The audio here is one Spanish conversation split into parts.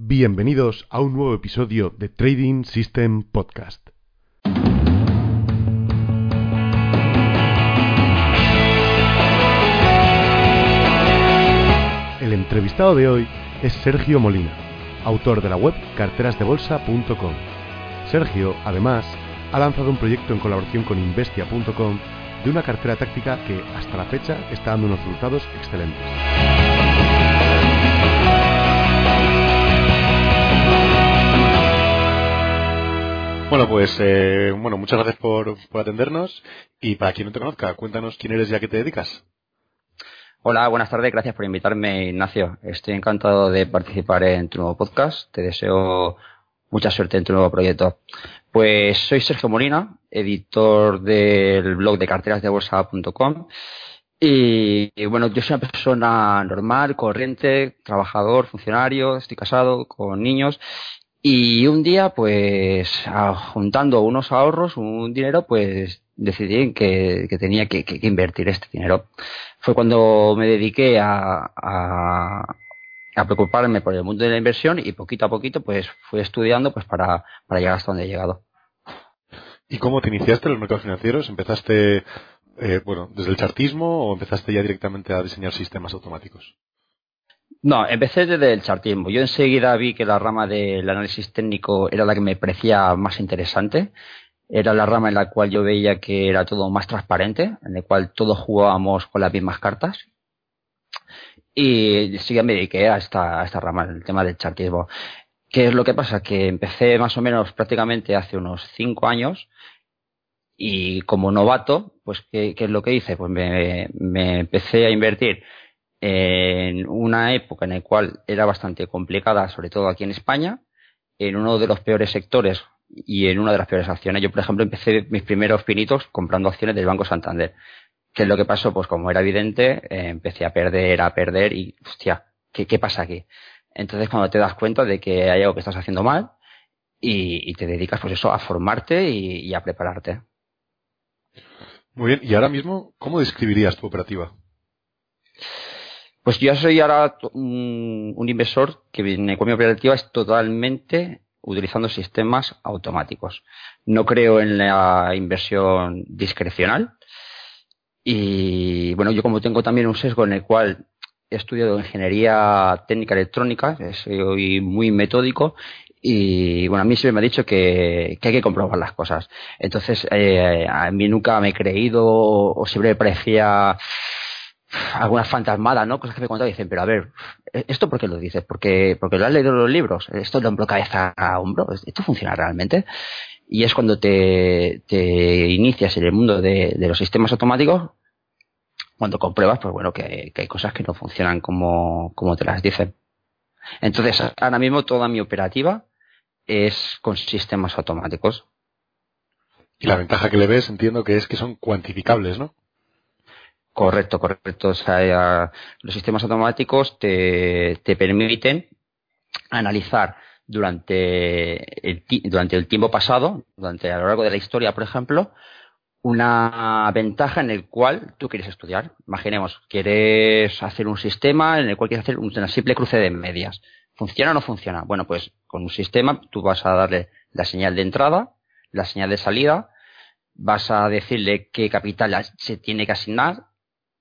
Bienvenidos a un nuevo episodio de Trading System Podcast. El entrevistado de hoy es Sergio Molina, autor de la web carterasdebolsa.com. Sergio, además, ha lanzado un proyecto en colaboración con investia.com de una cartera táctica que hasta la fecha está dando unos resultados excelentes. Bueno, pues eh, bueno, muchas gracias por, atendernos y para quien no te conozca, cuéntanos quién eres y a qué te dedicas. Hola, buenas tardes, gracias por invitarme, Ignacio. Estoy encantado de participar en tu nuevo podcast. Te deseo mucha suerte en tu nuevo proyecto. Pues soy Sergio Molina, editor del blog de carterasdebolsa.com y, y, bueno, yo soy una persona normal, corriente, trabajador, funcionario, estoy casado con niños y un día, pues, juntando unos ahorros, un dinero, pues decidí que, tenía que, invertir este dinero. Fue cuando me dediqué a, a, preocuparme por el mundo de la inversión y poquito a poquito, pues, fui estudiando, pues, para, para llegar hasta donde he llegado. ¿Y cómo te iniciaste en los mercados financieros? ¿Empezaste, eh, bueno, desde el chartismo o empezaste ya directamente a diseñar sistemas automáticos? No, empecé desde el chartismo. Yo enseguida vi que la rama del análisis técnico era la que me parecía más interesante. Era la rama en la cual yo veía que era todo más transparente, en la cual todos jugábamos con las mismas cartas. Y sí que me dediqué a esta, a esta rama, el tema del chartismo. ¿Qué es lo que pasa? Que empecé más o menos prácticamente hace unos cinco años y como novato, pues ¿qué, es lo que hice? Pues me empecé a invertir en una época en la cual era bastante complicada, sobre todo aquí en España, en uno de los peores sectores y en una de las peores acciones. Yo, por ejemplo, empecé mis primeros pinitos comprando acciones del Banco Santander. ¿Qué es lo que pasó? Pues como era evidente, eh, empecé a perder, a perder y, hostia, ¿qué, ¿qué pasa aquí? Entonces, cuando te das cuenta de que hay algo que estás haciendo mal y, te dedicas, pues eso, a formarte y a prepararte. Muy bien. ¿Y ahora mismo, cómo describirías tu operativa? Pues yo soy ahora un, inversor que en economía operativa es totalmente utilizando sistemas automáticos. No creo en la inversión discrecional. Y bueno, yo como tengo también un sesgo en el cual he estudiado ingeniería técnica electrónica, soy muy metódico y bueno, a mí siempre me ha dicho que, que hay que comprobar las cosas. Entonces, eh, a mí nunca me he creído o siempre me parecía algunas fantasmadas, ¿no? Cosas que me contaban y dicen, pero a ver, ¿esto por qué lo dices? ¿Porque, porque lo has leído en los libros? ¿Esto de hombro cabeza a hombro? ¿Esto funciona realmente? Y es cuando te, te inicias en el mundo de, de, los sistemas automáticos, cuando compruebas, pues bueno, que, que hay cosas que no funcionan como, como te las dicen. Entonces, ahora mismo toda mi operativa es con sistemas automáticos. Y la ventaja que le ves, entiendo que es que son cuantificables, ¿no? Correcto, correcto. O sea, los sistemas automáticos te, te permiten analizar durante el, durante el tiempo pasado, durante a lo largo de la historia, por ejemplo, una ventaja en el cual tú quieres estudiar. Imaginemos, quieres hacer un sistema en el cual quieres hacer una simple cruce de medias. ¿Funciona o no funciona? Bueno, pues con un sistema tú vas a darle la señal de entrada, la señal de salida, vas a decirle qué capital se tiene que asignar,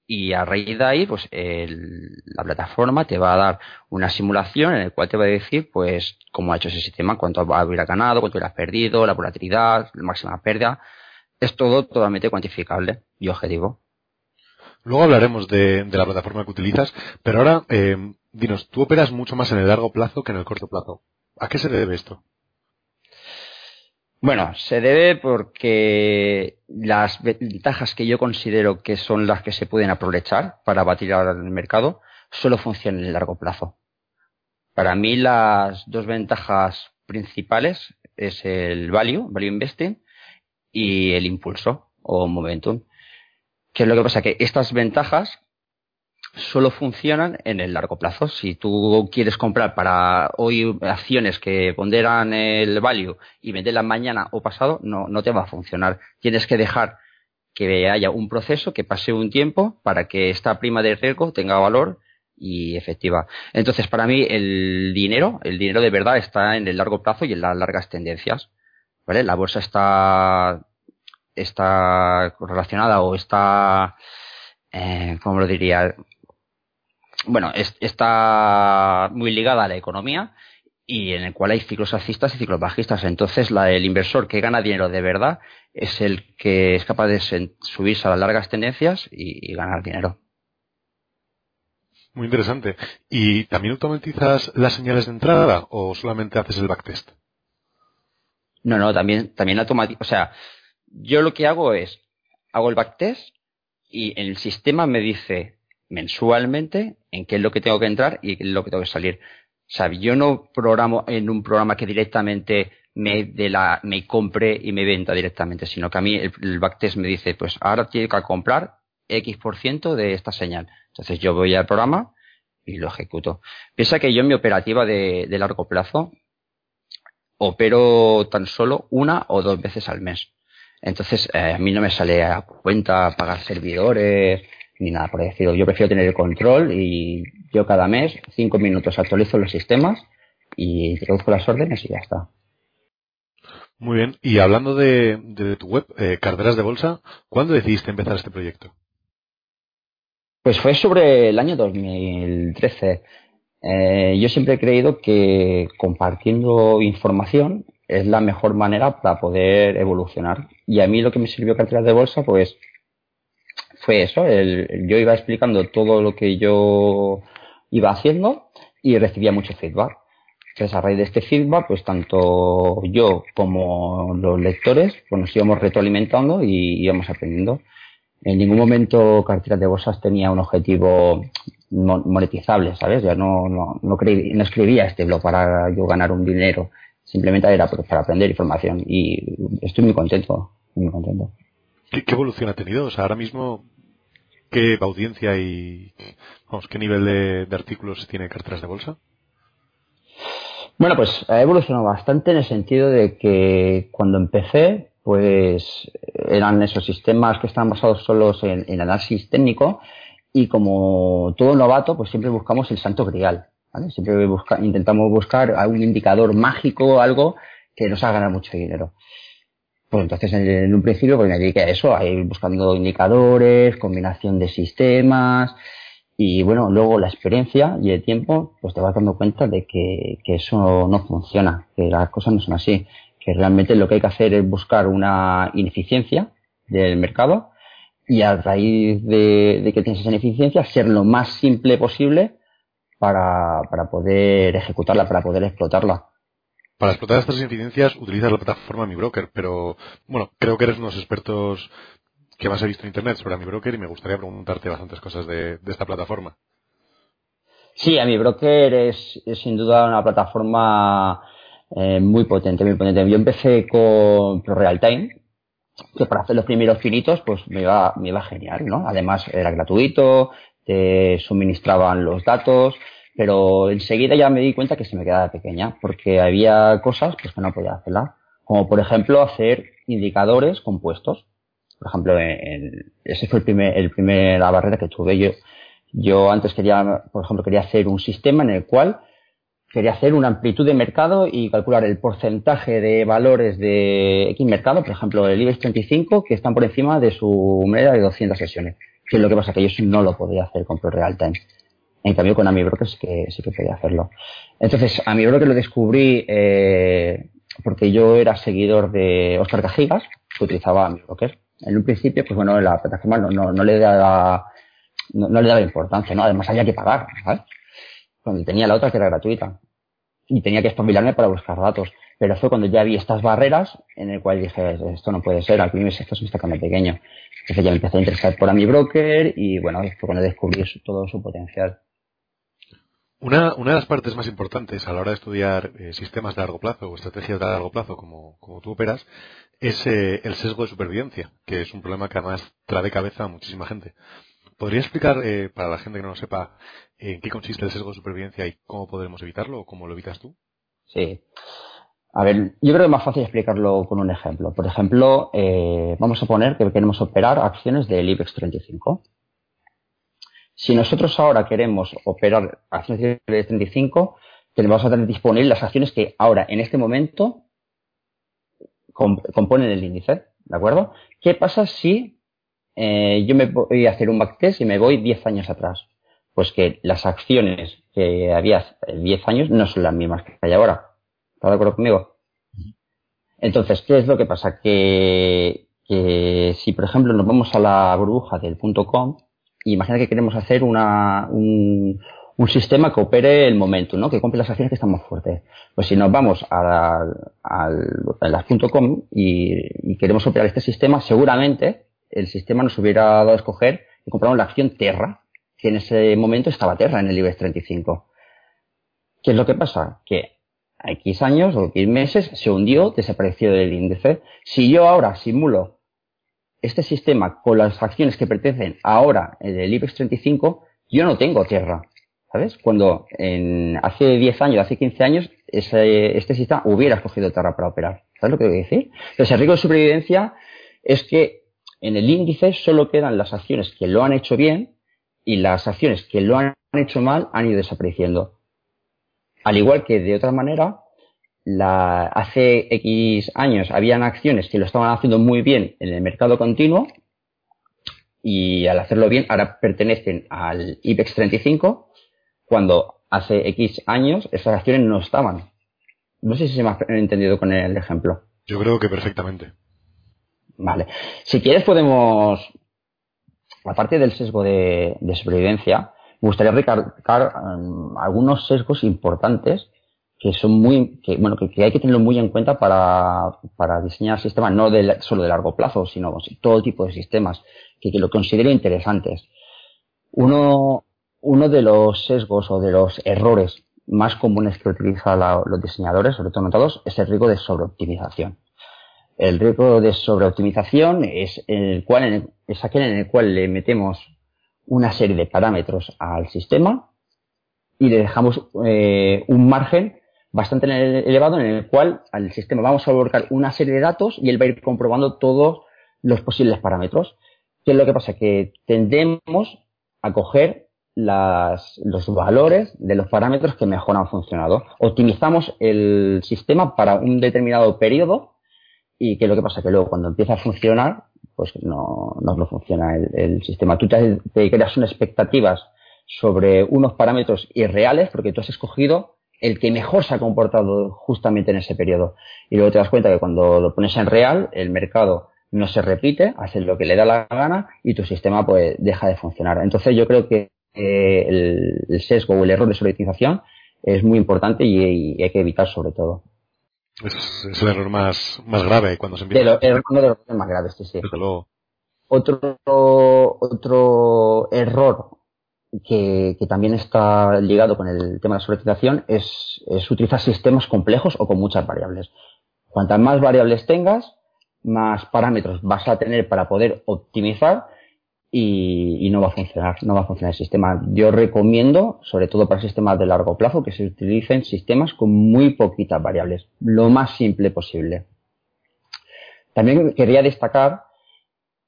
y a raíz de ahí, pues el, la plataforma te va a dar una simulación en la cual te va a decir, pues, cómo ha hecho ese sistema, cuánto hubiera ganado, cuánto hubiera perdido, la volatilidad, la máxima pérdida. Es todo totalmente cuantificable y objetivo. Luego hablaremos de, de la plataforma que utilizas, pero ahora, eh, dinos, tú operas mucho más en el largo plazo que en el corto plazo. ¿A qué se debe esto? Bueno, se debe porque las ventajas que yo considero que son las que se pueden aprovechar para batir ahora en el mercado solo funcionan en el largo plazo. Para mí las dos ventajas principales es el value, value investing, y el impulso o momentum. ¿Qué es lo que pasa? Que estas ventajas solo funcionan en el largo plazo. Si tú quieres comprar para hoy acciones que ponderan el value y venderlas mañana o pasado, no, no te va a funcionar. Tienes que dejar que haya un proceso, que pase un tiempo para que esta prima de riesgo tenga valor y efectiva. Entonces, para mí, el dinero, el dinero de verdad está en el largo plazo y en las largas tendencias. ¿Vale? La bolsa está, está relacionada o está, eh, ¿cómo lo diría? Bueno, está muy ligada a la economía y en el cual hay ciclos alcistas y ciclos bajistas. Entonces, la, el inversor que gana dinero de verdad es el que es capaz de subirse a las largas tendencias y, ganar dinero. Muy interesante. ¿Y también automatizas las señales de entrada o solamente haces el backtest? No, no, también, también automatizo. O sea, yo lo que hago es, hago el backtest y el sistema me dice mensualmente en qué es lo que tengo que entrar y qué es lo que tengo que salir. O sea, yo no programo en un programa que directamente me, de la, me compre y me venda directamente, sino que a mí el, backtest me dice, pues ahora tiene que comprar X por ciento de esta señal. Entonces yo voy al programa y lo ejecuto. Piensa que yo en mi operativa de, largo plazo opero tan solo una o dos veces al mes. Entonces eh, a mí no me sale a cuenta pagar servidores ni nada por decirlo. Yo prefiero tener el control y yo cada mes, cinco minutos actualizo los sistemas y introduzco las órdenes y ya está. Muy bien. Y hablando de, tu web, eh, Carteras de Bolsa, ¿cuándo decidiste empezar este proyecto? Pues fue sobre el año 2013. Eh, yo siempre he creído que compartiendo información es la mejor manera para poder evolucionar. Y a mí lo que me sirvió Carteras de Bolsa, pues fue eso. yo iba explicando todo lo que yo iba haciendo y recibía mucho feedback. Entonces, a raíz de este feedback, pues tanto yo como los lectores pues nos íbamos retroalimentando y íbamos aprendiendo. En ningún momento Carteras de Bolsas tenía un objetivo monetizable, ¿sabes? Ya no, no, no, escribía este blog para yo ganar un dinero. Simplemente era para aprender información y estoy muy contento, muy contento. ¿Qué, evolución ha tenido? O sea, ahora mismo, ¿qué audiencia y vamos, qué nivel de, de artículos tiene Carteras de Bolsa? Bueno, pues ha evolucionado bastante en el sentido de que cuando empecé, pues eran esos sistemas que estaban basados solos en, análisis técnico y como todo novato, pues siempre buscamos el santo grial. ¿vale? Siempre busca, intentamos buscar algún indicador mágico, algo que nos haga ganar mucho dinero. Pues entonces en, un principio pues me dediqué a eso, a ir buscando indicadores, combinación de sistemas, y bueno, luego la experiencia y el tiempo, pues te vas dando cuenta de que, eso no funciona, que las cosas no son así, que realmente lo que hay que hacer es buscar una ineficiencia del mercado y a raíz de, que tienes esa ineficiencia, ser lo más simple posible para, para poder ejecutarla, para poder explotarla. Para explotar estas ineficiencias utilizas la plataforma Mi Broker, pero bueno, creo que eres unos expertos que más he visto en Internet sobre mi broker y me gustaría preguntarte bastantes cosas de, esta plataforma. Sí, a mi broker es, sin duda una plataforma eh, muy potente, muy potente. Yo empecé con ProRealTime, que para hacer los primeros finitos pues me iba, me iba genial, ¿no? Además era gratuito, te suministraban los datos, pero enseguida ya me di cuenta que se me quedaba pequeña, porque había cosas pues, que no podía hacerla, como por ejemplo hacer indicadores compuestos. Por ejemplo, en, ese fue el primer, el primer, la barrera que tuve. Yo, yo antes quería, por ejemplo, quería hacer un sistema en el cual quería hacer una amplitud de mercado y calcular el porcentaje de valores de X mercado, por ejemplo, el IBEX 35, que están por encima de su media de 200 sesiones. Que es lo que pasa que yo no lo podía hacer con ProRealTime. En cambio, con AmiBroker sí que, sí que podía hacerlo. Entonces, AmiBroker lo descubrí eh, porque yo era seguidor de Oscar Cajigas, que utilizaba AmiBroker en un principio, pues bueno, la plataforma no, no, no le daba no, le daba importancia, ¿no? Además había que pagar, ¿sabes? Cuando tenía la otra que era gratuita. Y tenía que espabilarme para buscar datos. Pero fue cuando ya vi estas barreras en el cual dije, esto no puede ser, aquí esto se me está quedando pequeño. Entonces ya me empecé a interesar por a mi broker y bueno, fue cuando descubrí todo su potencial. Una, una, de las partes más importantes a la hora de estudiar eh, sistemas de largo plazo o estrategias de largo plazo, como, como tú operas, es eh, el sesgo de supervivencia, que es un problema que además trae cabeza a muchísima gente. ¿Podría explicar, eh, para la gente que no lo sepa, en qué consiste el sesgo de supervivencia y cómo podremos evitarlo o cómo lo evitas tú? Sí. A ver, yo creo que es más fácil explicarlo con un ejemplo. Por ejemplo, vamos a poner que queremos operar acciones del IBEX 35. Si nosotros ahora queremos operar acciones de 35, tenemos a tener disponibles las acciones que ahora, en este momento, componen el índice. ¿De acuerdo? ¿Qué pasa si eh, yo me voy a hacer un backtest y me voy 10 años atrás? Pues que las acciones que había 10 años no son las mismas que hay ahora. ¿Estás de acuerdo conmigo? Entonces, ¿qué es lo que pasa? Que, que si, por ejemplo, nos vamos a la burbuja del punto com, imagina que queremos hacer un, sistema que opere el momento, ¿no? que compre las acciones que están más fuertes. Pues si nos vamos a, .com y, y, queremos operar este sistema, seguramente el sistema nos hubiera dado a escoger y compramos la acción Terra, que en ese momento estaba Terra en el IBEX 35. ¿Qué es lo que pasa? Que a X años o X meses se hundió, desapareció del índice. Si yo ahora simulo este sistema con las acciones que pertenecen ahora en el IBEX 35, yo no tengo tierra. ¿Sabes? Cuando en, hace 10 años, hace 15 años, ese, este sistema hubiera escogido tierra para operar. ¿Sabes lo que quiero decir? Entonces, el riesgo de supervivencia es que en el índice solo quedan las acciones que lo han hecho bien y las acciones que lo han hecho mal han ido desapareciendo. Al igual que de otra manera, la, hace X años habían acciones que lo estaban haciendo muy bien en el mercado continuo y al hacerlo bien ahora pertenecen al IBEX 35 cuando hace X años esas acciones no estaban. No sé si se me ha entendido con el ejemplo. Yo creo que perfectamente. Vale. Si quieres podemos, aparte del sesgo de, supervivencia, me gustaría recalcar um, algunos sesgos importantes que son muy, que, bueno, que, hay que tenerlo muy en cuenta para, para diseñar sistemas, no de, solo de largo plazo, sino todo tipo de sistemas, que, lo considero interesantes. Uno, uno de los sesgos o de los errores más comunes que utilizan los diseñadores, sobre todo notados, es el riesgo de sobreoptimización. El riesgo de sobreoptimización es, el cual, es aquel en el cual le metemos una serie de parámetros al sistema y le dejamos eh, un margen bastante elevado en el cual al sistema vamos a volcar una serie de datos y él va a ir comprobando todos los posibles parámetros. ¿Qué es lo que pasa? Que tendemos a coger las, los valores de los parámetros que mejor han funcionado. Optimizamos el sistema para un determinado periodo y ¿qué es lo que pasa? Que luego cuando empieza a funcionar, pues no, no, funciona el, el, sistema. Tú te, te creas unas expectativas sobre unos parámetros irreales porque tú has escogido el que mejor se ha comportado justamente en ese periodo. Y luego te das cuenta que cuando lo pones en real, el mercado no se repite, hace lo que le da la gana y tu sistema pues deja de funcionar. Entonces yo creo que eh, el, sesgo o el error de sobreutilización es muy importante y, hay que evitar sobre todo. Es, el error más, más grave cuando se empieza. Uno de los errores más graves, sí, sí. Otro, otro error que, también está ligado con el tema de la sobreutilización es, utilizar sistemas complejos o con muchas variables. Cuantas más variables tengas, más parámetros vas a tener para poder optimizar y, no va a funcionar, no va a funcionar el sistema. Yo recomiendo, sobre todo para sistemas de largo plazo, que se utilicen sistemas con muy poquitas variables, lo más simple posible. También quería destacar,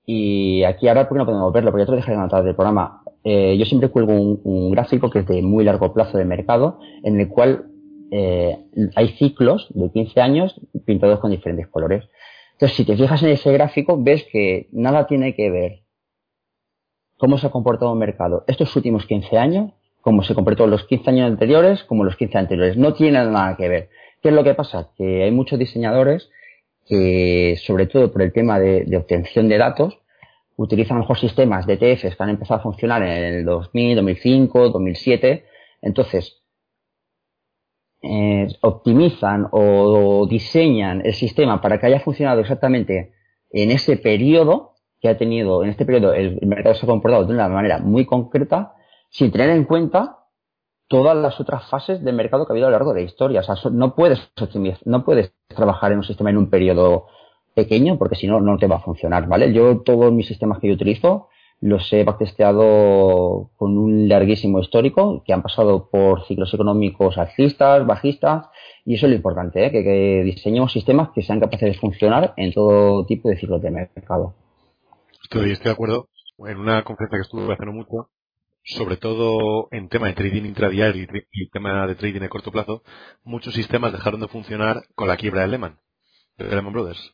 y aquí ahora porque no podemos verlo, porque ya te lo dejé anotado del programa, eh, yo siempre cuelgo un, gráfico que es de muy largo plazo de mercado, en el cual eh, hay ciclos de 15 años pintados con diferentes colores. Entonces, si te fijas en ese gráfico, ves que nada tiene que ver cómo se ha comportado el mercado estos últimos 15 años, cómo se comportó los 15 años anteriores, como los 15 anteriores. No tiene nada que ver. ¿Qué es lo que pasa? Que hay muchos diseñadores que, sobre todo por el tema de obtención de datos, utilizan mejor sistemas de ETFs que han empezado a funcionar en el 2000, 2005, 2007. Entonces, eh, optimizan o diseñan el sistema para que haya funcionado exactamente en ese periodo que ha tenido, en este periodo el, mercado se ha comportado de una manera muy concreta, sin tener en cuenta todas las otras fases del mercado que ha habido a lo largo de la historia. O sea, no puedes no puedes trabajar en un sistema en un periodo pequeño porque si no, no te va a funcionar, ¿vale? Yo todos mis sistemas que yo utilizo los he testeado con un larguísimo histórico que han pasado por ciclos económicos alcistas, bajistas y eso es lo importante, ¿eh? que, diseñemos sistemas que sean capaces de funcionar en todo tipo de ciclos de mercado. Estoy, estoy de acuerdo. En una conferencia que estuve haciendo mucho, sobre todo en tema de trading intradiario y tema de trading a corto plazo, muchos sistemas dejaron de funcionar con la quiebra de Lehman, de Lehman Brothers.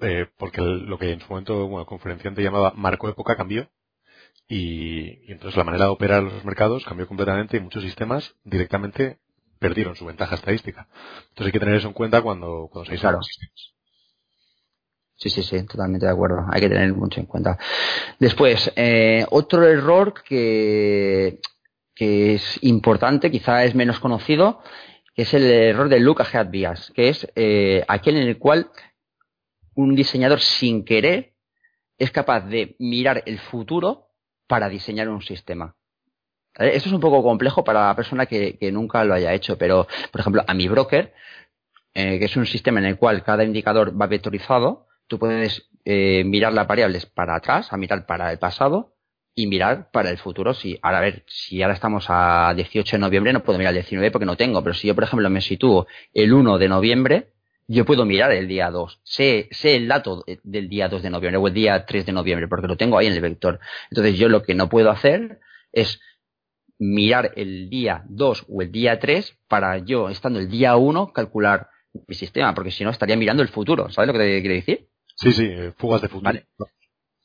Eh, porque lo que en su momento, bueno, el conferenciante llamaba marco época cambió y, entonces la manera de operar los mercados cambió completamente y muchos sistemas directamente perdieron su ventaja estadística. Entonces hay que tener eso en cuenta cuando, cuando se claro. sistemas. Sí, sí, sí, totalmente de acuerdo. Hay que tener mucho en cuenta. Después, eh, otro error que, que es importante, quizá es menos conocido, que es el error de Luca Head Bias, que es eh, aquel en el cual un diseñador sin querer es capaz de mirar el futuro para diseñar un sistema. Esto es un poco complejo para la persona que, nunca lo haya hecho, pero, por ejemplo, a mi broker, eh, que es un sistema en el cual cada indicador va vectorizado, tú puedes eh, mirar las variables para atrás, a mirar para el pasado y mirar para el futuro. Si, ahora a ver, si ahora estamos a 18 de noviembre, no puedo mirar el 19 porque no tengo, pero si yo, por ejemplo, me sitúo el 1 de noviembre, yo puedo mirar el día 2, sé, sé el dato del día 2 de noviembre o el día 3 de noviembre, porque lo tengo ahí en el vector. Entonces yo lo que no puedo hacer es mirar el día 2 o el día 3 para yo, estando el día 1, calcular mi sistema, porque si no estaría mirando el futuro. ¿Sabes lo que te quiere decir? Sí, sí, eh, fugas de futuro.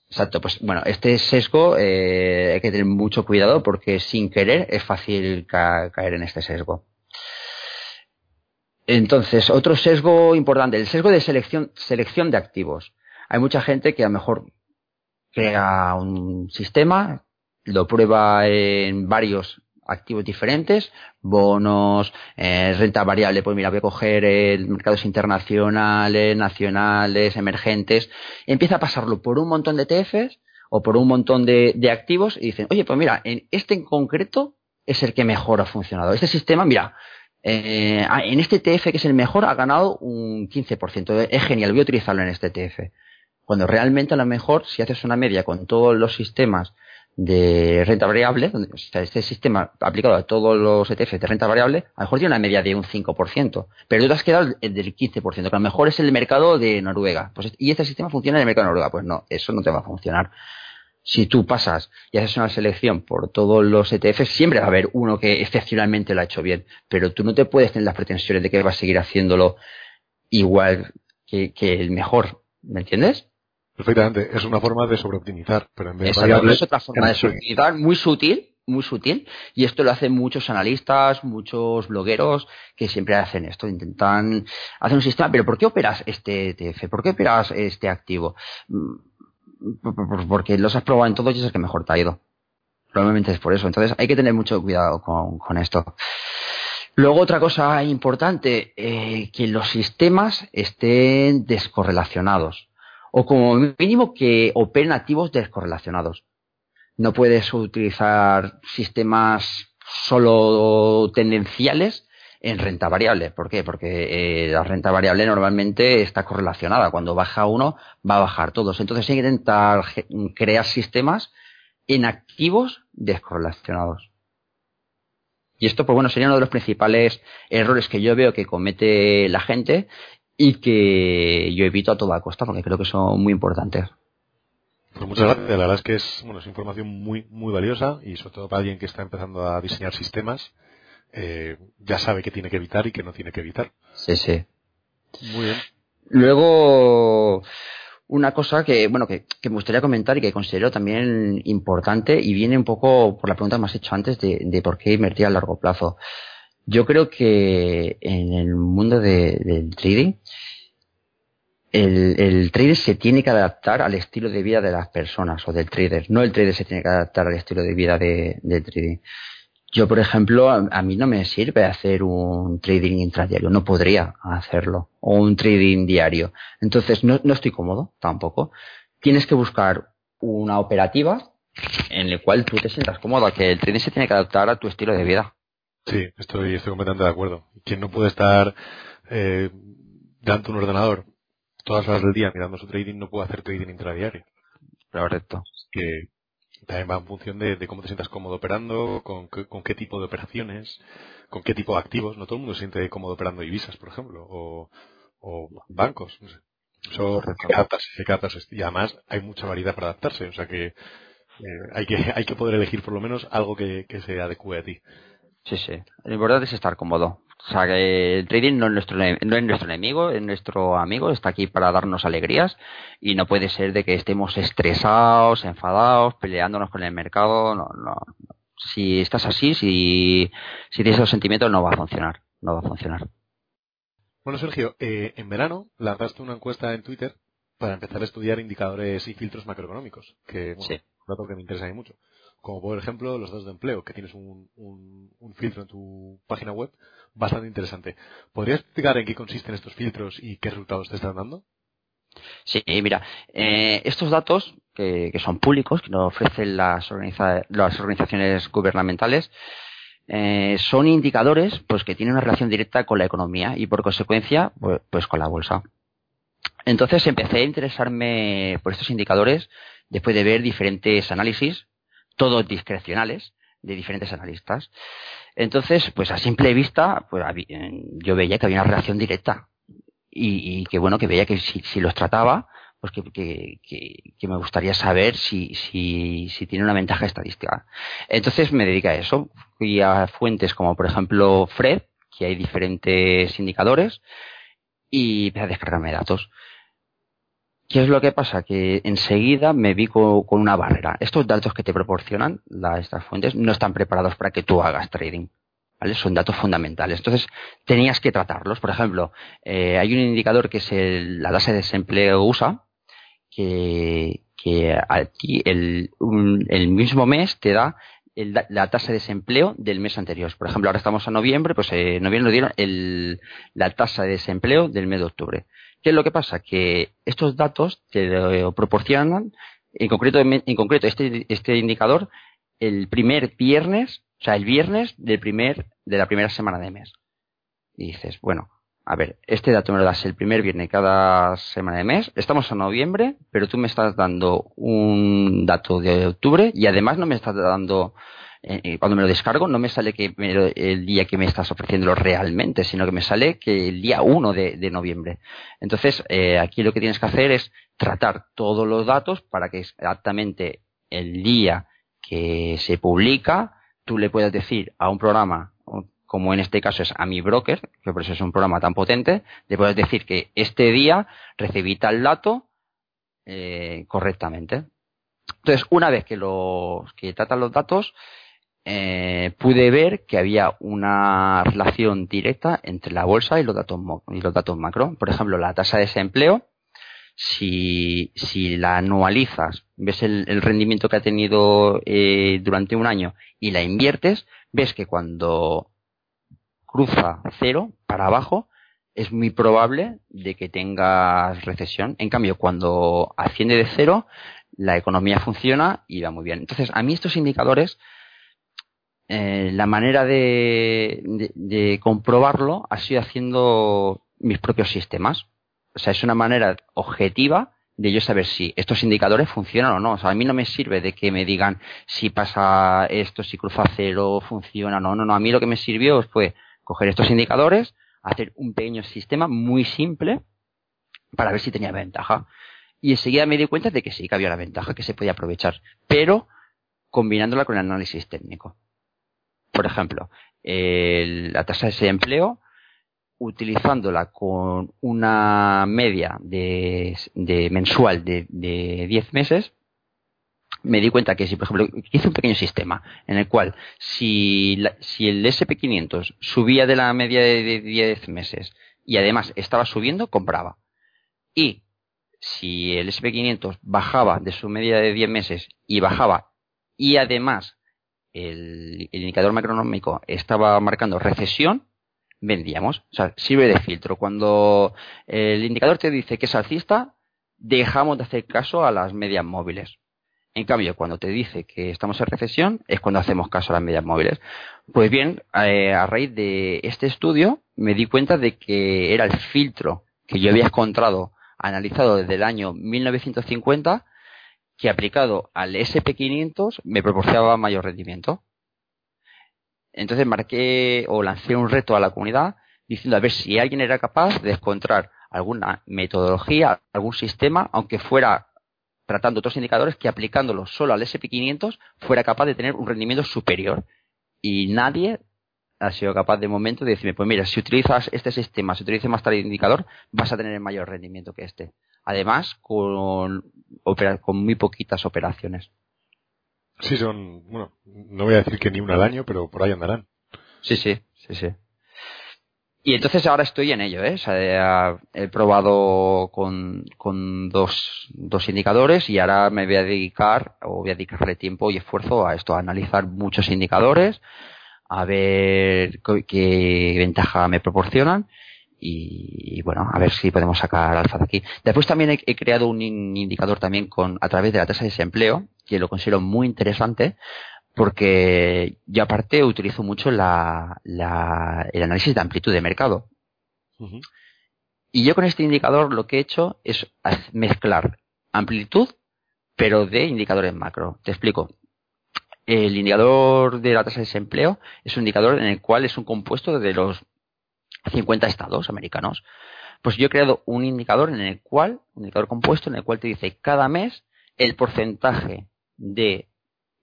Exacto, pues bueno, este sesgo eh, hay que tener mucho cuidado porque sin querer es fácil caer en este sesgo. Entonces, otro sesgo importante, el sesgo de selección, selección de activos. Hay mucha gente que a lo mejor crea un sistema, lo prueba en varios activos diferentes, bonos, eh, renta variable, pues mira, voy a coger el mercados internacionales, nacionales, emergentes, empieza a pasarlo por un montón de TFs o por un montón de, de activos y dicen, oye, pues mira, en este en concreto es el que mejor ha funcionado. Este sistema, mira, eh, ah, en este TF, que es el mejor, ha ganado un 15%. Es genial, voy a utilizarlo en este TF. Cuando realmente a lo mejor, si haces una media con todos los sistemas de renta variable, o sea, este sistema aplicado a todos los ETF de renta variable, a lo mejor tiene una media de un 5%, pero tú te has quedado del 15%, que a lo mejor es el mercado de Noruega. Pues, y este sistema funciona en el mercado de Noruega. Pues no, eso no te va a funcionar si tú pasas y haces una selección por todos los ETFs, siempre va a haber uno que excepcionalmente lo ha hecho bien, pero tú no te puedes tener las pretensiones de que va a seguir haciéndolo igual que, el mejor, ¿me entiendes? Perfectamente, es una forma de sobreoptimizar, pero en vez de es otra forma de sobreoptimizar muy sutil, muy sutil, y esto lo hacen muchos analistas, muchos blogueros que siempre hacen esto, intentan hacer un sistema, pero ¿por qué operas este ETF? ¿Por qué operas este activo? Porque los has probado en todos y es el que mejor te ha ido. Probablemente es por eso. Entonces hay que tener mucho cuidado con, esto. Luego otra cosa importante, eh, que los sistemas estén descorrelacionados o como mínimo que operen activos descorrelacionados. No puedes utilizar sistemas solo tendenciales en renta variable. ¿Por qué? Porque eh, la renta variable normalmente está correlacionada. Cuando baja uno, va a bajar todos. Entonces hay que intentar crear sistemas en activos descorrelacionados. Y esto, pues bueno, sería uno de los principales errores que yo veo que comete la gente y que yo evito a toda costa porque creo que son muy importantes. Pues muchas gracias. La verdad es que es, bueno, es información muy, muy valiosa y sobre todo para alguien que está empezando a diseñar sistemas eh, ya sabe que tiene que evitar y que no tiene que evitar. Sí, sí. Muy bien. Luego, una cosa que, bueno, que, me gustaría comentar y que considero también importante y viene un poco por la pregunta que me has hecho antes de, por qué invertir a largo plazo. Yo creo que en el mundo del trading, el, el, trader se tiene que adaptar al estilo de vida de las personas o del trader. No el trader se tiene que adaptar al estilo de vida de, del trading. Yo, por ejemplo, a, mí no me sirve hacer un trading intradiario, no podría hacerlo, o un trading diario. Entonces, no, no estoy cómodo tampoco. Tienes que buscar una operativa en la cual tú te sientas cómodo, que el trading se tiene que adaptar a tu estilo de vida. Sí, estoy, estoy completamente de acuerdo. Quien no puede estar eh, delante un ordenador todas las horas del día mirando su trading no puede hacer trading intradiario. Correcto. Que también va en función de, cómo te sientas cómodo operando, con, con, qué tipo de operaciones, con qué tipo de activos. No todo el mundo se siente cómodo operando divisas, por ejemplo, o, o bancos. No sé. Eso se y además hay mucha variedad para adaptarse. O sea que eh, hay que hay que poder elegir por lo menos algo que, que se adecue a ti. Sí, sí. Lo importante es estar cómodo. O sea, que el trading no es, nuestro, no es nuestro enemigo, es nuestro amigo, está aquí para darnos alegrías y no puede ser de que estemos estresados, enfadados, peleándonos con el mercado. No, no. Si estás así, si, si tienes esos sentimientos, no va a funcionar. No va a funcionar. Bueno, Sergio, eh, en verano lanzaste una encuesta en Twitter para empezar a estudiar indicadores y filtros macroeconómicos, que bueno, es un dato que me interesa mucho como por ejemplo los datos de empleo, que tienes un, un, filtro en tu página web bastante interesante. ¿Podrías explicar en qué consisten estos filtros y qué resultados te están dando? Sí, mira, eh, estos datos que, son públicos, que nos ofrecen las, las organizaciones gubernamentales, eh, son indicadores pues que tienen una relación directa con la economía y por consecuencia pues, pues con la bolsa. Entonces empecé a interesarme por estos indicadores después de ver diferentes análisis todos discrecionales de diferentes analistas. Entonces, pues a simple vista, pues yo veía que había una relación directa y, que bueno, que veía que si, los trataba, pues que, que, me gustaría saber si, si, si tiene una ventaja estadística. Entonces me dediqué a eso. Fui a fuentes como por ejemplo Fred, que hay diferentes indicadores, y empecé a descargarme datos. ¿Qué es lo que pasa? Que enseguida me vi con, una barrera. Estos datos que te proporcionan estas fuentes no están preparados para que tú hagas trading. ¿Vale? Son datos fundamentales. Entonces, tenías que tratarlos. Por ejemplo, eh, hay un indicador que es la tasa de desempleo USA, que, aquí el, mismo mes te da la tasa de desempleo del mes anterior. Por ejemplo, ahora estamos a noviembre, pues eh, en noviembre nos dieron la tasa de desempleo del mes de octubre. ¿Qué es lo que pasa? Que estos datos te proporcionan, en concreto, en concreto este, este indicador, el primer viernes, o sea, el viernes del primer, de la primera semana de mes. Y dices, bueno, a ver, este dato me lo das el primer viernes cada semana de mes. Estamos en noviembre, pero tú me estás dando un dato de octubre y además no me estás dando eh, eh, cuando me lo descargo no me sale que el día que me estás ofreciéndolo realmente, sino que me sale que el día 1 de, noviembre. Entonces, eh, aquí lo que tienes que hacer es tratar todos los datos para que exactamente el día que se publica, tú le puedas decir a un programa, como en este caso es a mi broker, que por eso es un programa tan potente, le puedes decir que este día recibí tal dato correctamente. Entonces, una vez que los que tratan los datos, eh, pude ver que había una relación directa entre la bolsa y los datos, y los datos macro. Por ejemplo, la tasa de desempleo, si, si la anualizas, ves el, rendimiento que ha tenido eh, durante un año y la inviertes, ves que cuando cruza cero para abajo, es muy probable de que tengas recesión. En cambio, cuando asciende de cero, la economía funciona y va muy bien. Entonces, a mí estos indicadores eh, la manera de, comprobarlo ha sido haciendo mis propios sistemas. O sea, es una manera objetiva de yo saber si estos indicadores funcionan o no. O sea, a mí no me sirve de que me digan si pasa esto, si cruza cero, funciona no. No, no. A mí lo que me sirvió fue coger estos indicadores, hacer un pequeño sistema muy simple para ver si tenía ventaja. Y enseguida me di cuenta de que sí, que había la ventaja, que se podía aprovechar, pero combinándola con el análisis técnico. Por ejemplo, la tasa de desempleo, utilizándola con una media de, mensual de, 10 meses, me di cuenta que si, por ejemplo, hice un pequeño sistema en el cual si, si el SP500 subía de la media de 10 meses y además estaba subiendo, compraba. Y si el SP500 bajaba de su media de 10 meses y bajaba y además el, indicador macroeconómico estaba marcando recesión, vendíamos. O sea, sirve de filtro. Cuando el indicador te dice que es alcista, dejamos de hacer caso a las medias móviles. En cambio, cuando te dice que estamos en recesión, es cuando hacemos caso a las medias móviles. Pues bien, eh, a raíz de este estudio, me di cuenta de que era el filtro que yo había encontrado, analizado desde el año 1950, que aplicado al SP500 me proporcionaba mayor rendimiento. Entonces marqué o lancé un reto a la comunidad diciendo a ver si alguien era capaz de encontrar alguna metodología, algún sistema, aunque fuera tratando otros indicadores, que aplicándolo solo al SP500 fuera capaz de tener un rendimiento superior. Y nadie ha sido capaz de momento de decirme, pues mira, si utilizas este sistema, si utilizas más tal indicador, vas a tener mayor rendimiento que este. Además, con, con muy poquitas operaciones. Sí, son, bueno, no voy a decir que ni una al año, pero por ahí andarán. Sí, sí, sí, sí. Y entonces ahora estoy en ello, ¿eh? O sea, he probado con, con dos, dos indicadores y ahora me voy a dedicar, o voy a dedicarle tiempo y esfuerzo a esto, a analizar muchos indicadores, a ver qué ventaja me proporcionan y, bueno, a ver si podemos sacar alfa de aquí. Después también he, creado un indicador también con a través de la tasa de desempleo, que lo considero muy interesante, porque yo aparte utilizo mucho la, la, el análisis de amplitud de mercado. Y yo con este indicador lo que he hecho es mezclar amplitud, pero de indicadores macro. Te explico. El indicador de la tasa de desempleo es un indicador en el cual es un compuesto de los 50 estados americanos. Pues yo he creado un indicador en el cual, un indicador compuesto en el cual te dice cada mes el porcentaje de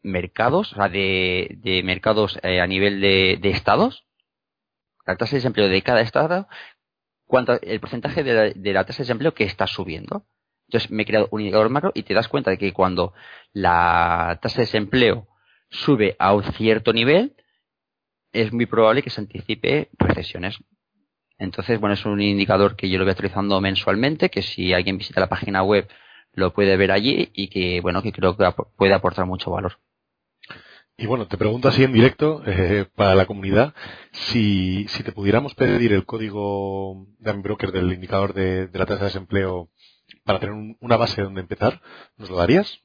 mercados, o sea, de, mercados eh, a nivel de, de, estados, la tasa de desempleo de cada estado, cuánto, el porcentaje de la, de la tasa de desempleo que está subiendo. Entonces me he creado un indicador macro y te das cuenta de que cuando la tasa de desempleo sube a un cierto nivel, es muy probable que se anticipe recesiones. Entonces, bueno, es un indicador que yo lo voy actualizando mensualmente, que si alguien visita la página web lo puede ver allí y que, bueno, que creo que puede aportar mucho valor. Y bueno, te pregunto así en directo eh, para la comunidad, si, si te pudiéramos pedir el código de broker del indicador de, la tasa de desempleo para tener una base donde empezar, ¿nos lo darías?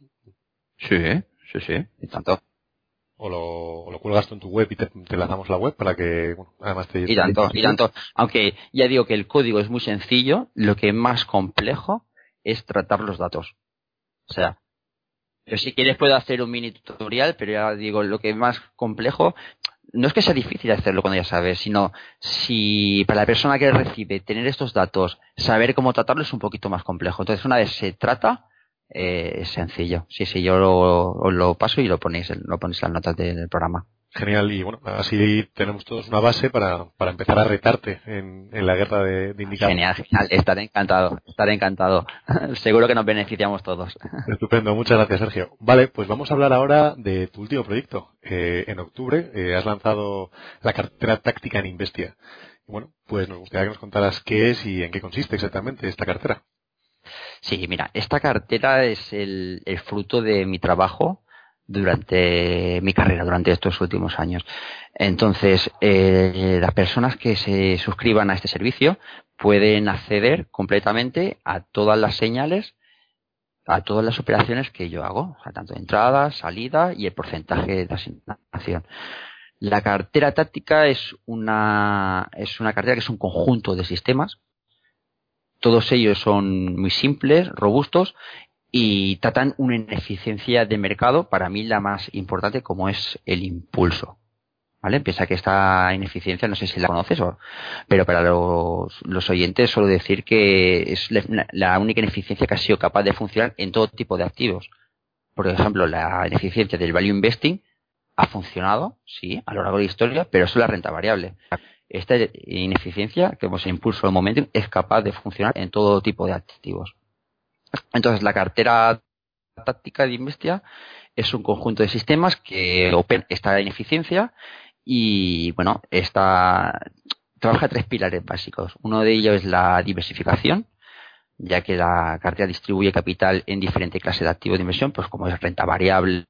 Sí, sí, sí, y tanto o lo, lo cuelgas tú en tu web y te, lanzamos la web para que, bueno, además te... Y tanto, y tanto. Aunque ya digo que el código es muy sencillo, lo que es más complejo es tratar los datos. O sea, yo si quieres puedo hacer un mini tutorial, pero ya digo, lo que es más complejo no es que sea difícil hacerlo cuando ya sabes, sino si para la persona que recibe tener estos datos, saber cómo tratarlo es un poquito más complejo. Entonces, una vez se trata, eh, es sencillo. Sí, sí, yo lo, lo paso y lo ponéis, lo ponéis las notas del programa. Genial, y bueno, así tenemos todos una base para, para empezar a retarte en, en la guerra de, de indicadores. Genial, genial, estaré encantado, estaré encantado. Seguro que nos beneficiamos todos. Estupendo, muchas gracias Sergio. Vale, pues vamos a hablar ahora de tu último proyecto. Eh, en octubre eh, has lanzado la cartera táctica en Investia. Bueno, pues nos gustaría que nos contaras qué es y en qué consiste exactamente esta cartera. Sí, mira, esta cartera es el, fruto de mi trabajo durante mi carrera, durante estos últimos años. Entonces, eh, las personas que se suscriban a este servicio pueden acceder completamente a todas las señales, a todas las operaciones que yo hago, sea, tanto entrada, salida y el porcentaje de asignación. La cartera táctica es una, es una cartera que es un conjunto de sistemas todos ellos son muy simples, robustos y tratan una ineficiencia de mercado, para mí la más importante, como es el impulso. ¿Vale? Piensa que esta ineficiencia, no sé si la conoces, o, pero para los, oyentes solo decir que es la única ineficiencia que ha sido capaz de funcionar en todo tipo de activos. Por ejemplo, la ineficiencia del value investing ha funcionado, sí, a lo largo de la historia, pero es la renta variable esta ineficiencia, que hemos impulso el momento, es capaz de funcionar en todo tipo de activos. Entonces, la cartera táctica de Investia es un conjunto de sistemas que opera esta ineficiencia y, bueno, esta, trabaja tres pilares básicos. Uno de ellos es la diversificación, ya que la cartera distribuye capital en diferentes clases de activos de inversión, pues como es renta variable,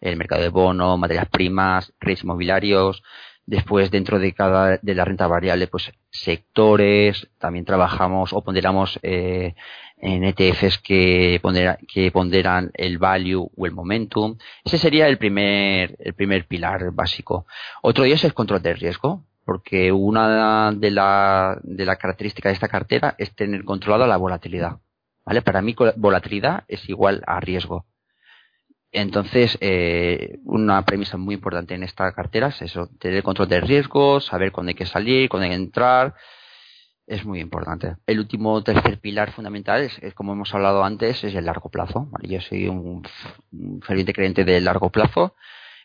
el mercado de bonos, materias primas, créditos inmobiliarios, Después, dentro de cada de la renta variable, pues sectores, también trabajamos o ponderamos eh, en ETFs que, que ponderan el value o el momentum. Ese sería el primer, el primer pilar básico. Otro día es el control de riesgo, porque una de las de la características de esta cartera es tener controlada la volatilidad. ¿Vale? Para mí volatilidad es igual a riesgo. Entonces, eh, una premisa muy importante en esta cartera es eso, tener control de riesgos, saber cuándo hay que salir, cuándo hay que entrar, es muy importante. El último tercer pilar fundamental es, como hemos hablado antes, es el largo plazo. Yo soy un, un ferviente creyente del largo plazo.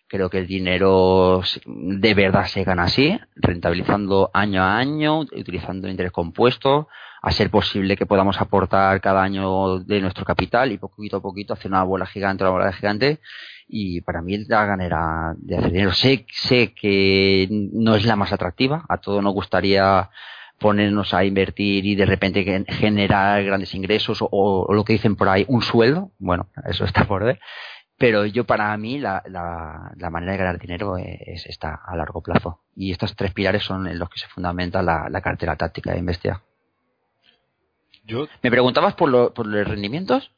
Creo que el dinero de verdad se gana así, rentabilizando año a año, utilizando interés compuesto, a ser posible que podamos aportar cada año de nuestro capital y poquito a poquito hacer una bola gigante, una bola gigante. Y para mí la ganera de hacer dinero. Sé, sé que no es la más atractiva. A todos nos gustaría ponernos a invertir y de repente generar grandes ingresos o, lo que dicen por ahí, un sueldo. Bueno, eso está por ver. Pero yo para mí la, la, manera de ganar dinero es, esta a largo plazo. Y estos tres pilares son en los que se fundamenta la, la cartera táctica de ¿Me preguntabas por, los rendimientos?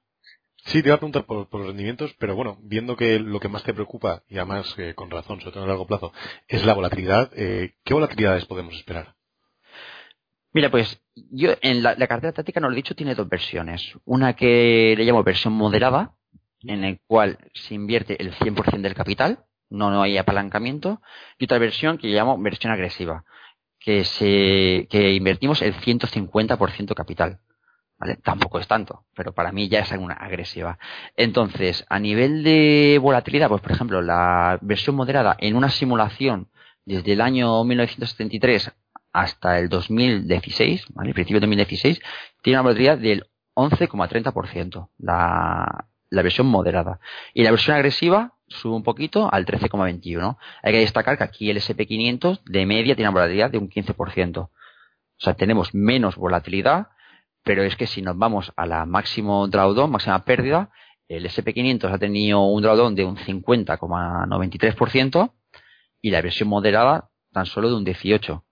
Sí, te iba a preguntar por, los rendimientos, pero bueno, viendo que lo que más te preocupa, y además eh, con razón, sobre todo a largo plazo, es la volatilidad, eh, ¿qué volatilidades podemos esperar? Mira, pues yo en la, cartera táctica, no lo he dicho, tiene dos versiones. Una que le llamo versión moderada, en la cual se invierte el 100% del capital, no, no hay apalancamiento, y otra versión que llamo versión agresiva, que, se, que invertimos el 150% capital. Tampoco es tanto, pero para mí ya es una agresiva. Entonces, a nivel de volatilidad, pues por ejemplo, la versión moderada en una simulación desde el año 1973 hasta el 2016, ¿vale? El principio de 2016, tiene una volatilidad del 11,30%, la, la versión moderada. Y la versión agresiva sube un poquito al 13,21. Hay que destacar que aquí el SP500 de media tiene una volatilidad de un 15%. O sea, tenemos menos volatilidad pero es que si nos vamos a la máximo drawdown, máxima pérdida, el SP500 ha tenido un drawdown de un 50,93% y la versión moderada tan solo de un 18%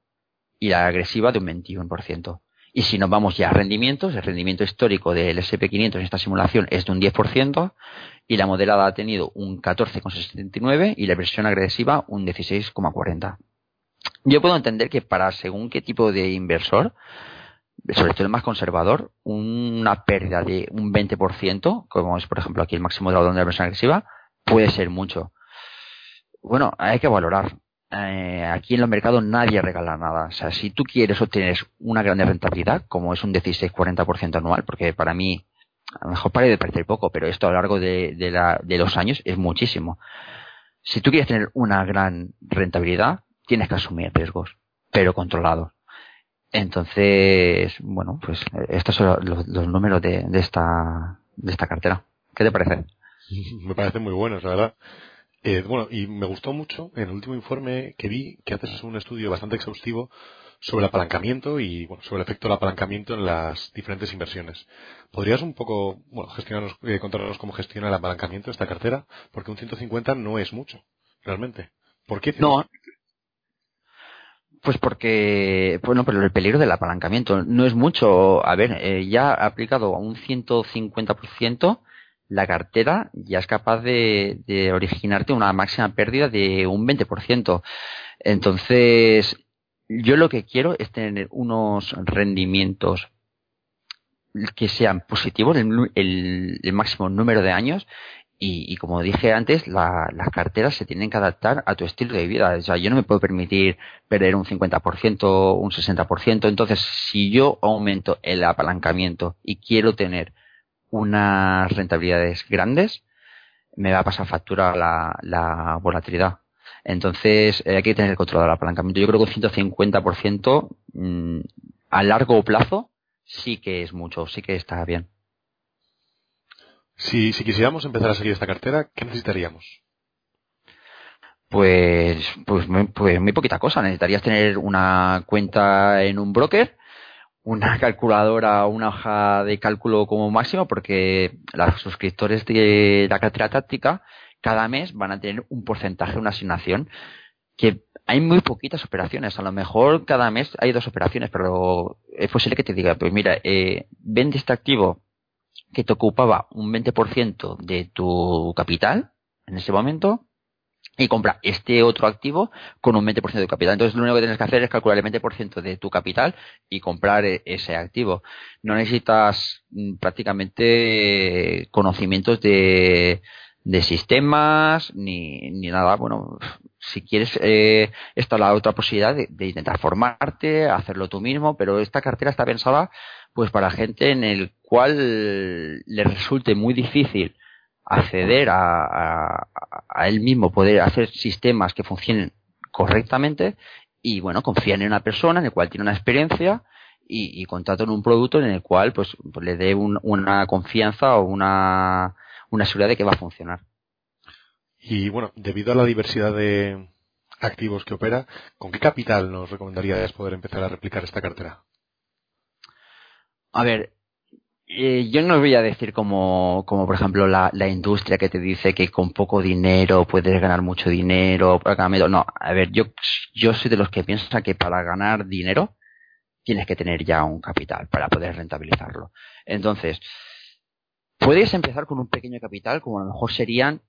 y la agresiva de un 21%. Y si nos vamos ya a rendimientos, el rendimiento histórico del SP500 en esta simulación es de un 10% y la moderada ha tenido un 14,69 y la versión agresiva un 16,40. Yo puedo entender que para según qué tipo de inversor, sobre todo el más conservador, una pérdida de un 20%, como es por ejemplo aquí el máximo de la de la versión agresiva, puede ser mucho. Bueno, hay que valorar. Eh, aquí en los mercados nadie regala nada. O sea, si tú quieres obtener una gran rentabilidad, como es un 16-40% anual, porque para mí, a lo mejor parece parecer poco, pero esto a lo largo de, de, la, de los años es muchísimo. Si tú quieres tener una gran rentabilidad, tienes que asumir riesgos, pero controlados. Entonces, bueno, pues estos son los, números de, esta, de esta cartera. ¿Qué te parece? Me parecen muy buenos, la verdad. Eh, bueno, y me gustó mucho en el último informe que vi que haces un estudio bastante exhaustivo sobre el apalancamiento y bueno, sobre el efecto del apalancamiento en las diferentes inversiones. ¿Podrías un poco, bueno, gestionarnos, eh, contarnos cómo gestiona el apalancamiento de esta cartera? Porque un 150 no es mucho, realmente. ¿Por qué? No, pues porque, bueno, pero el peligro del apalancamiento no es mucho. A ver, eh, ya aplicado a un 150%, la cartera ya es capaz de, de originarte una máxima pérdida de un 20%. Entonces, yo lo que quiero es tener unos rendimientos que sean positivos el, el, máximo número de años y, como dije antes, las carteras se tienen que adaptar a tu estilo de vida. O sea, yo no me puedo permitir perder un 50%, un 60%. Entonces, si yo aumento el apalancamiento y quiero tener unas rentabilidades grandes, me va a pasar factura la, volatilidad. Entonces, eh, hay que tener el control del apalancamiento. Yo creo que un 150% mm, a largo plazo sí que es mucho, sí que está bien. Si, si quisiéramos empezar a seguir esta cartera, ¿qué necesitaríamos? Pues, pues, pues muy poquita cosa. Necesitarías tener una cuenta en un broker, una calculadora, una hoja de cálculo como máximo, porque los suscriptores de la cartera táctica cada mes van a tener un porcentaje, una asignación que hay muy poquitas operaciones. A lo mejor cada mes hay dos operaciones, pero es posible que te diga, pues mira, eh, vende este activo que te ocupaba un 20% de tu capital en ese momento y compra este otro activo con un 20% de capital. Entonces lo único que tienes que hacer es calcular el 20% de tu capital y comprar e-, ese activo. No necesitas mm, prácticamente conocimientos de, de sistemas ni, ni nada. Bueno, si quieres, eh, esta es la otra posibilidad de, de, intentar formarte, hacerlo tú mismo, pero esta cartera está pensada pues para gente en el cual le resulte muy difícil acceder a, a, él mismo, poder hacer sistemas que funcionen correctamente y bueno, confían en una persona en el cual tiene una experiencia y, y contratan un producto en el cual pues, pues le dé un, una confianza o una, una seguridad de que va a funcionar. Y bueno, debido a la diversidad de activos que opera, ¿con qué capital nos recomendarías poder empezar a replicar esta cartera? A ver, eh, yo no voy a decir como, como por ejemplo la, la, industria que te dice que con poco dinero puedes ganar mucho dinero. No, a ver, yo, yo soy de los que piensan que para ganar dinero tienes que tener ya un capital para poder rentabilizarlo. Entonces, puedes empezar con un pequeño capital, como a lo mejor serían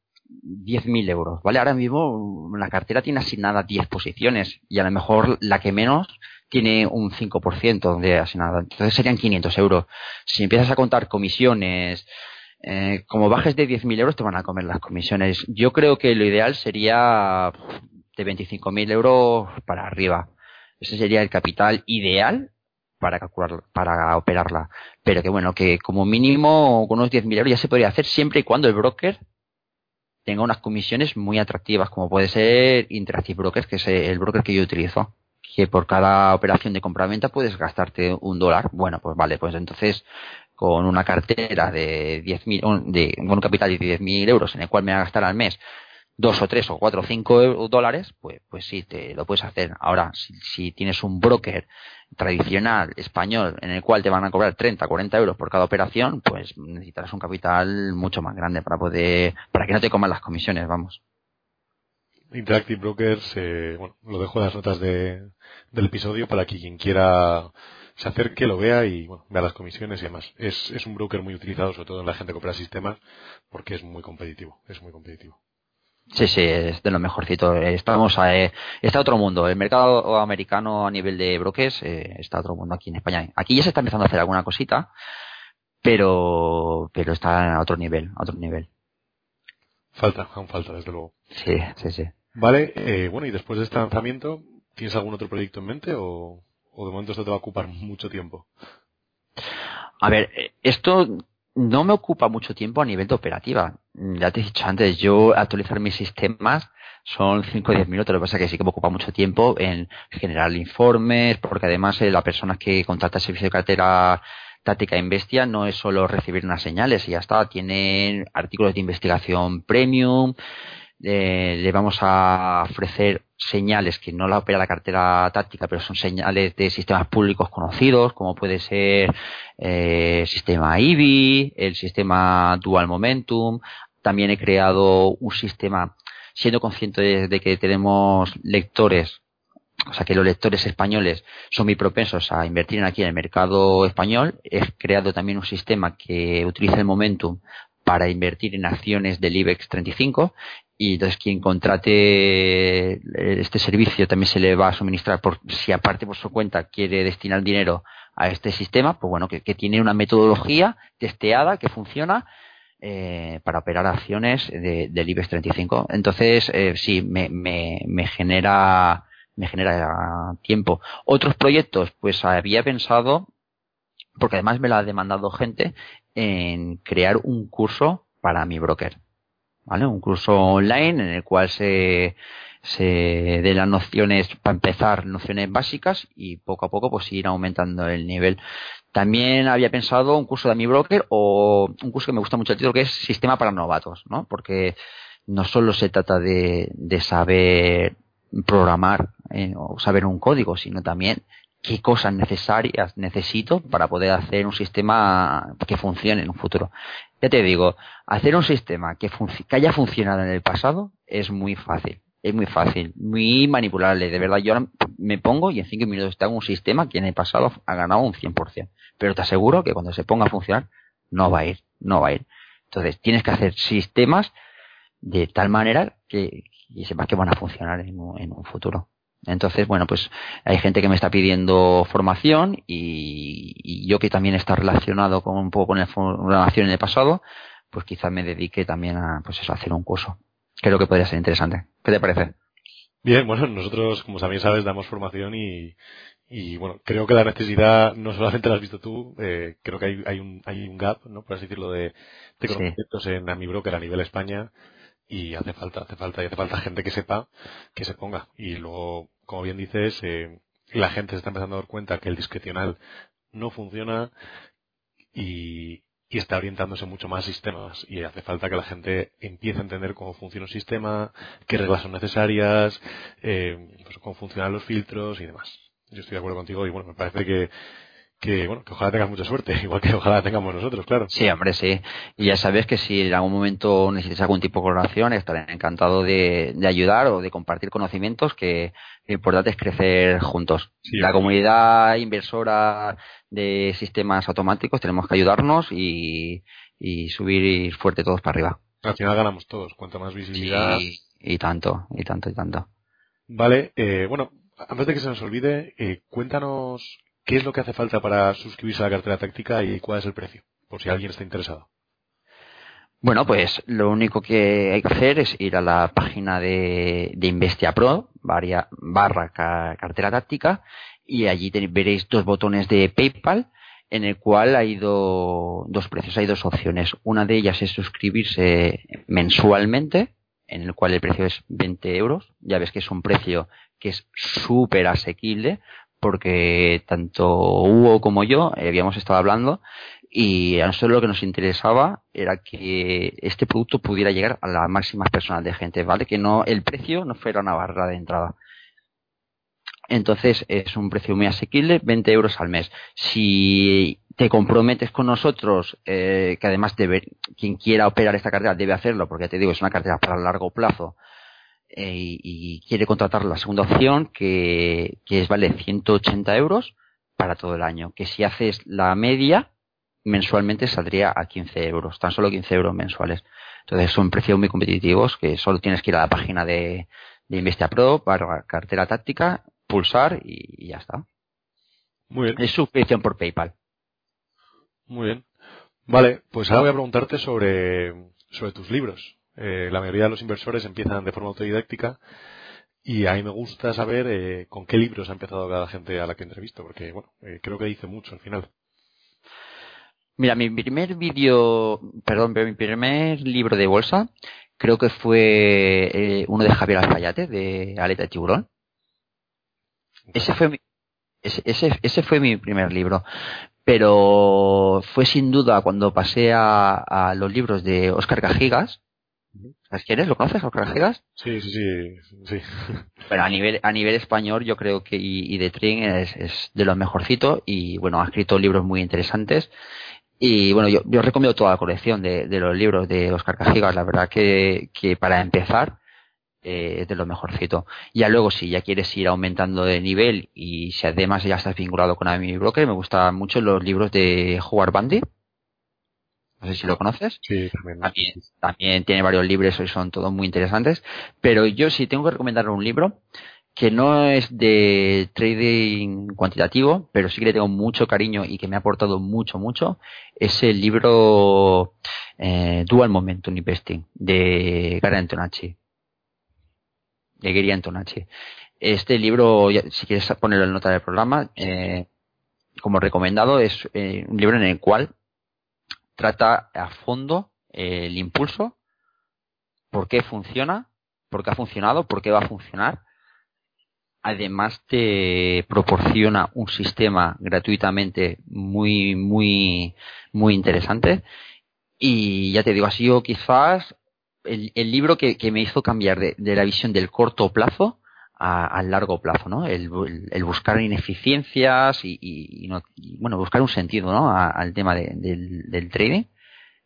10.000 euros, ¿vale? Ahora mismo la cartera tiene asignada 10 posiciones y a lo mejor la que menos tiene un 5% de asignada. Entonces serían 500 euros. Si empiezas a contar comisiones, eh, como bajes de 10.000 euros te van a comer las comisiones. Yo creo que lo ideal sería de 25.000 euros para arriba. Ese sería el capital ideal para calcular, para operarla. Pero que bueno, que como mínimo con unos 10.000 euros ya se podría hacer siempre y cuando el broker tenga unas comisiones muy atractivas, como puede ser Interactive Brokers, que es el broker que yo utilizo que por cada operación de compra-venta puedes gastarte un dólar. Bueno, pues vale, pues entonces con una cartera de 10.000, de, con un capital de 10.000 euros en el cual me va a gastar al mes dos o tres o cuatro o cinco dólares, pues, pues sí, te lo puedes hacer. Ahora, si, tienes un broker tradicional español en el cual te van a cobrar 30, 40 euros por cada operación, pues necesitarás un capital mucho más grande para poder, para que no te coman las comisiones, vamos. Interactive Brokers, eh, bueno, lo dejo en las notas de, del episodio para que quien quiera se acerque, lo vea y bueno, vea las comisiones y demás. Es, es un broker muy utilizado, sobre todo en la gente que opera sistemas, porque es muy competitivo, es muy competitivo. Sí, sí, es de lo mejorcito. Estamos a, eh, está otro mundo. El mercado americano a nivel de brokers eh, está otro mundo aquí en España. Aquí ya se está empezando a hacer alguna cosita, pero pero está a otro nivel, a otro nivel. Falta, aún falta, desde luego. Sí, sí, sí. Vale, eh, bueno, y después de este lanzamiento, ¿tienes algún otro proyecto en mente o, o de momento esto te va a ocupar mucho tiempo? A ver, eh, esto no me ocupa mucho tiempo a nivel de operativa. Ya te he dicho antes, yo actualizar mis sistemas son 5 o 10 minutos. Lo que pasa es que sí que me ocupa mucho tiempo en generar informes, porque además eh, la persona que contrata el servicio de cartera táctica Investia no es solo recibir unas señales y ya está. Tienen artículos de investigación premium, eh, le vamos a ofrecer señales que no la opera la cartera táctica, pero son señales de sistemas públicos conocidos, como puede ser eh, el sistema IBI, el sistema Dual Momentum. También he creado un sistema, siendo consciente de, de que tenemos lectores o sea que los lectores españoles son muy propensos a invertir aquí en el mercado español. He creado también un sistema que utiliza el momentum para invertir en acciones del IBEX 35 y entonces quien contrate este servicio también se le va a suministrar por si aparte por su cuenta quiere destinar dinero a este sistema pues bueno que, tiene una metodología testeada que funciona eh, para operar acciones de, del IBEX 35 entonces eh, sí me, me, me genera me genera tiempo. Otros proyectos pues había pensado porque además me lo ha demandado gente en crear un curso para mi broker ¿vale? Un curso online en el cual se, se den las nociones, para empezar, nociones básicas y poco a poco pues ir aumentando el nivel. También había pensado un curso de mi broker o un curso que me gusta mucho el título que es Sistema para novatos, ¿no? Porque no solo se trata de, de saber programar eh, o saber un código, sino también qué cosas necesarias necesito para poder hacer un sistema que funcione en un futuro. Ya te digo, hacer un sistema que, que haya funcionado en el pasado es muy fácil. es muy fácil, muy manipulable. De verdad, yo ahora me pongo y en cinco minutos tengo un sistema que en el pasado ha ganado un 100%. Pero te aseguro que cuando se ponga a funcionar, no va a ir, no va a ir. Entonces, tienes que hacer sistemas de tal manera que, y sepas que van a funcionar en un, futuro. Entonces, bueno, pues hay gente que me está pidiendo formación y, yo que también está relacionado con un poco con la formación en el pasado, pues quizás me dedique también a, pues eso, a hacer un curso. Creo que podría ser interesante. ¿Qué te parece? Bien, bueno, nosotros, como también sabes, damos formación y, y bueno, creo que la necesidad no solamente la has visto tú, eh, creo que hay, hay, un, hay un gap, ¿no? por así decirlo, de, de conocimientos en AmiBroker a nivel España y hace falta, hace falta, y hace falta gente que sepa, que se ponga. Y luego, como bien dices, eh, la gente se está empezando a dar cuenta que el discrecional no funciona y, y está orientándose mucho más a sistemas y hace falta que la gente empiece a entender cómo funciona un sistema, qué reglas son necesarias, eh, pues cómo funcionan los filtros y demás. Yo estoy de acuerdo contigo y bueno, me parece que que bueno, que ojalá tengas mucha suerte, igual que ojalá tengamos nosotros, claro. Sí, hombre, sí. Y ya sabes que si en algún momento necesitas algún tipo de colaboración, estaré encantado de, ayudar o de compartir conocimientos, que lo importante es crecer juntos. La comunidad inversora de sistemas automáticos tenemos que ayudarnos y, y subir fuerte todos para arriba. Al final ganamos todos, cuanto más visibilidad. y tanto, y tanto, y tanto. Vale, eh, bueno, antes de que se nos olvide, eh, cuéntanos ¿Qué es lo que hace falta para suscribirse a la cartera táctica y cuál es el precio? Por si alguien está interesado. Bueno, pues lo único que hay que hacer es ir a la página de, Investia Pro, barra cartera táctica, y allí veréis dos botones de PayPal, en el cual hay dos precios, hay dos opciones. Una de ellas es suscribirse mensualmente, en el cual el precio es 20 euros. Ya ves que es un precio que es súper asequible, porque tanto Hugo como yo habíamos estado hablando y a nosotros lo que nos interesaba era que este producto pudiera llegar a las máximas personas de gente, ¿vale? Que no el precio no fuera una barrera de entrada. Entonces es un precio muy asequible, 20 euros al mes. Si te comprometes con nosotros, eh, que además debe, quien quiera operar esta cartera debe hacerlo, porque te digo, es una cartera para largo plazo, eh, y quiere contratar la segunda opción que, que es vale 180 euros para todo el año. Que si haces la media, mensualmente saldría a 15 euros, tan solo 15 euros mensuales. Entonces son precios muy competitivos que solo tienes que ir a la página de, de Investia Pro para cartera táctica, pulsar y, ya está. Muy bien. Es suscripción por PayPal. Muy bien. Vale, pues ahora voy a preguntarte sobre, sobre tus libros. Eh, la mayoría de los inversores empiezan de forma autodidáctica y a mí me gusta saber eh, con qué libros ha empezado cada gente a la que entrevisto, porque bueno, eh, creo que dice mucho al final. Mira, mi primer vídeo, perdón, pero mi primer libro de bolsa creo que fue uno de Javier Alfayate, de Aleta Tiburón. Ese fue mi, ese, ese, fue mi primer libro pero fue sin duda cuando pasé a, a los libros de Oscar Cajigas, ¿Sabes quién es? ¿Lo conoces, Sí, sí, sí, sí. Pero a nivel, a nivel español yo creo que y, de Trin es, es, de lo mejorcito y bueno, ha escrito libros muy interesantes y bueno, yo, yo recomiendo toda la colección de, de los libros de Oscar Cajigas, la verdad que, que para empezar eh, es de lo mejorcito. Ya luego, si ya quieres ir aumentando de nivel y si además ya estás vinculado con Amy Broker, me gustan mucho los libros de Howard Bandy no sé si lo conoces. Sí, también. También, tiene varios libros y son todos muy interesantes. Pero yo sí tengo que recomendar un libro que no es de trading cuantitativo, pero sí que le tengo mucho cariño y que me ha aportado mucho, mucho, es el libro eh, Dual Momentum Investing de Gary Antonacci. De Gary Antonacci. Este libro, si quieres ponerlo en nota del programa, eh, como recomendado, es eh, un libro en el cual trata a fondo el impulso, por qué funciona, por qué ha funcionado, por qué va a funcionar. Además te proporciona un sistema gratuitamente muy, muy, muy interesante. Y ya te digo, ha sido quizás el, libro que, me hizo cambiar de, la visión del corto plazo al largo plazo, ¿no? El, buscar ineficiencias y, bueno, buscar un sentido, ¿no? al tema del, trading.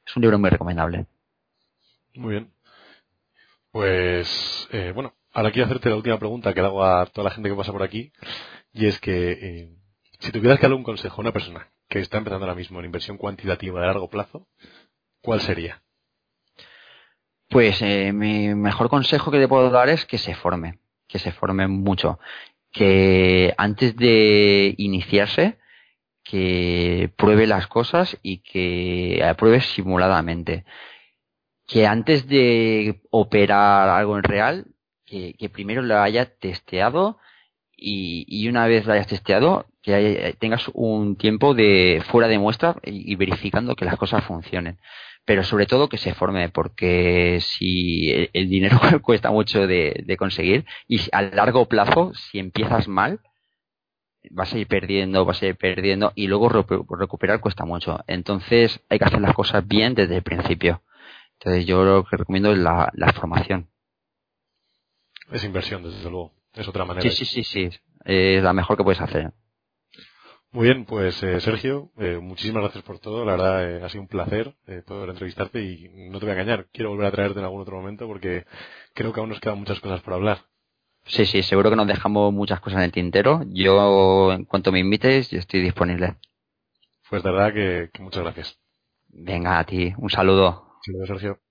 Es un libro muy recomendable. Muy bien. Pues, eh, bueno, Ahora quiero hacerte la última pregunta que le hago a toda la gente que pasa por aquí, y es que eh, si tuvieras que darle un consejo a una persona que está empezando ahora mismo en inversión cuantitativa de largo plazo, ¿cuál sería? Pues eh, mi mejor consejo que te puedo dar es que se forme, que se forme mucho, que antes de iniciarse, que pruebe las cosas y que pruebe simuladamente. Que antes de operar algo en real, que, primero lo haya testeado y, una vez lo hayas testeado, que tengas un tiempo de fuera de muestra y, verificando que las cosas funcionen. Pero sobre todo que se forme, porque si el, dinero cuesta mucho de, conseguir y a largo plazo, si empiezas mal, vas a ir perdiendo, vas a ir perdiendo y luego recuperar cuesta mucho. Entonces hay que hacer las cosas bien desde el principio. Entonces yo lo que recomiendo es la formación. Es inversión, desde luego. Es otra manera. Sí, sí, sí, sí. Es la mejor que puedes hacer. Muy bien, pues eh, Sergio, eh, muchísimas gracias por todo. La verdad eh, ha sido un placer poder entrevistarte y no te voy a engañar. Quiero volver a traerte en algún otro momento porque creo que aún nos quedan muchas cosas por hablar. Sí, sí, seguro que nos dejamos muchas cosas en el tintero. Yo, en cuanto me invites, yo estoy disponible. Pues de verdad que, que muchas gracias. Venga, a ti. Un saludo. Saludos, Sergio.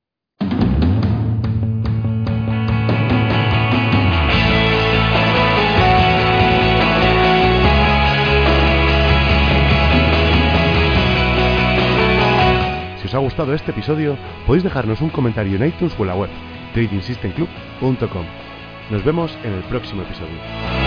Os ha gustado este episodio, podéis dejarnos un comentario en iTunes o en la web tradingsystemclub.com. Nos vemos en el próximo episodio.